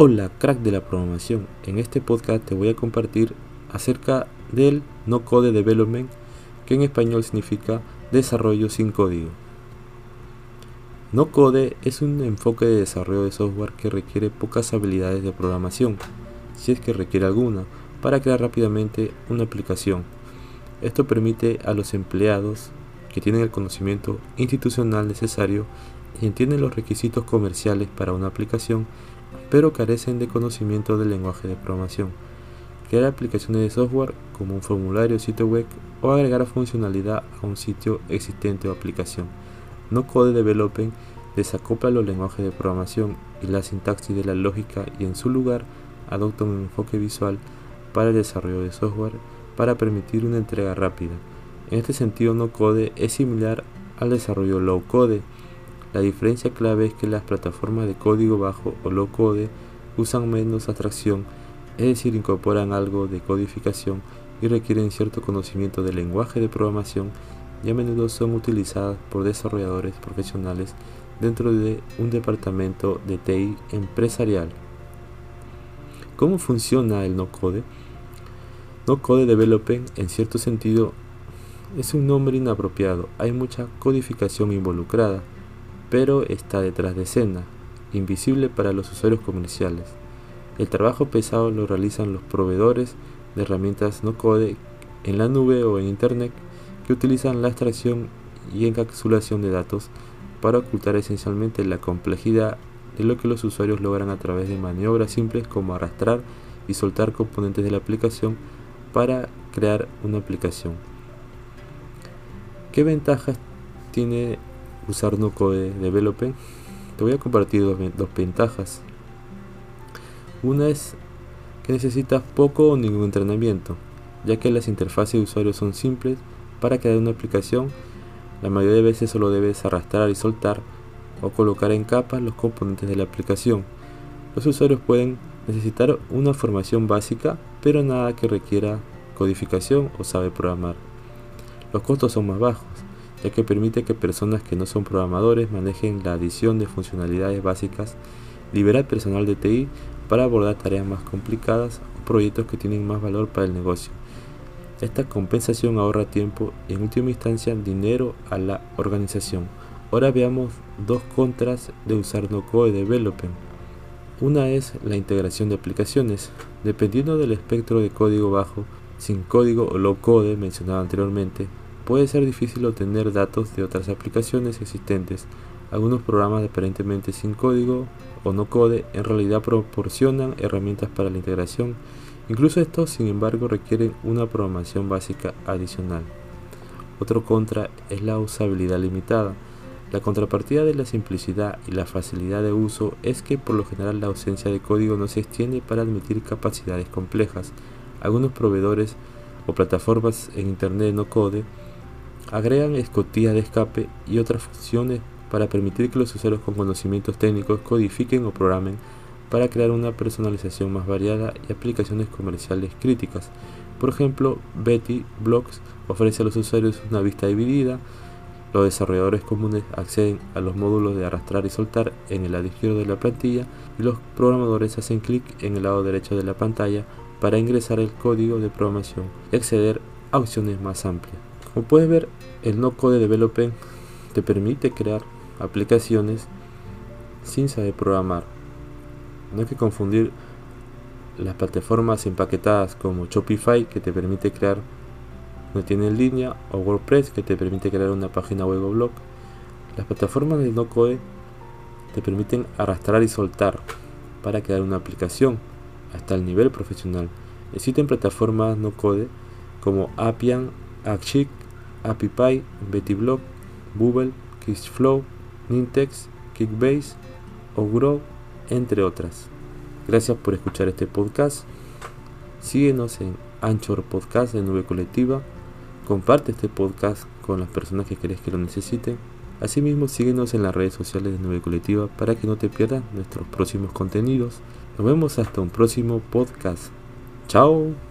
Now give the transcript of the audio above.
Hola, crack de la programación. En este podcast te voy a compartir acerca del No Code Development, que en español significa desarrollo sin código. No Code es un enfoque de desarrollo de software que requiere pocas habilidades de programación, si es que requiere alguna, para crear rápidamente una aplicación. Esto permite a los empleados que tienen el conocimiento institucional necesario y entienden los requisitos comerciales para una aplicación, pero carecen de conocimiento del lenguaje de programación, crear aplicaciones de software como un formulario sitio web o agregar funcionalidad a un sitio existente o aplicación. No Code Development desacopla los lenguajes de programación y la sintaxis de la lógica y en su lugar adopta un enfoque visual para el desarrollo de software para permitir una entrega rápida. En este sentido, no code es similar al desarrollo low code. La diferencia clave es que las plataformas de código bajo o low code usan menos abstracción, es decir, incorporan algo de codificación y requieren cierto conocimiento del lenguaje de programación y a menudo son utilizadas por desarrolladores profesionales dentro de un departamento de TI empresarial. ¿Cómo funciona el no-code? No-code development en cierto sentido es un nombre inapropiado, hay mucha codificación involucrada, pero está detrás de escena, invisible para los usuarios comerciales. El trabajo pesado lo realizan los proveedores de herramientas no-code en la nube o en Internet que utilizan la extracción y encapsulación de datos para ocultar esencialmente la complejidad de lo que los usuarios logran a través de maniobras simples como arrastrar y soltar componentes de la aplicación para crear una aplicación. ¿Qué ventajas tiene usar no code development? Te voy a compartir dos, dos ventajas. Una es que necesitas poco o ningún entrenamiento, ya que las interfaces de usuario son simples para crear una aplicación. La mayoría de veces solo debes arrastrar y soltar o colocar en capas los componentes de la aplicación. Los usuarios pueden necesitar una formación básica, pero nada que requiera codificación o sabe programar. Los costos son más bajos, ya que permite que personas que no son programadores manejen la adición de funcionalidades básicas, liberar personal de TI para abordar tareas más complicadas o proyectos que tienen más valor para el negocio. Esta compensación ahorra tiempo y en última instancia dinero a la organización. Ahora veamos dos contras de usar no code development. Una es la integración de aplicaciones. Dependiendo del espectro de código bajo, sin código o low code mencionado anteriormente, puede ser difícil obtener datos de otras aplicaciones existentes. Algunos programas aparentemente sin código o no code en realidad proporcionan herramientas para la integración. Incluso estos, sin embargo, requieren una programación básica adicional. Otro contra es la usabilidad limitada. La contrapartida de la simplicidad y la facilidad de uso es que por lo general la ausencia de código no se extiende para admitir capacidades complejas. Algunos proveedores o plataformas en Internet no code agregan escotillas de escape y otras funciones para permitir que los usuarios con conocimientos técnicos codifiquen o programen para crear una personalización más variada y aplicaciones comerciales críticas. Por ejemplo, Betty Blocks ofrece a los usuarios una vista dividida, los desarrolladores comunes acceden a los módulos de arrastrar y soltar en el lado izquierdo de la plantilla y los programadores hacen clic en el lado derecho de la pantalla para ingresar el código de programación y acceder a opciones más amplias. Como puedes ver, el no code development te permite crear aplicaciones sin saber programar. No hay que confundir las plataformas empaquetadas como Shopify que te permite crear una tienda en línea o WordPress que te permite crear una página web o blog. Las plataformas de no code te permiten arrastrar y soltar para crear una aplicación hasta el nivel profesional. Existen plataformas no code como Appian, Archic, AppyPy, BettyBlock, Google, Kissflow, Nintex, Kickbase o Grow, entre otras. Gracias por escuchar este podcast. Síguenos en Anchor Podcast de Nube Colectiva. Comparte este podcast con las personas que crees que lo necesiten. Asimismo, síguenos en las redes sociales de Nube Colectiva para que no te pierdas nuestros próximos contenidos. Nos vemos hasta un próximo podcast. Chao.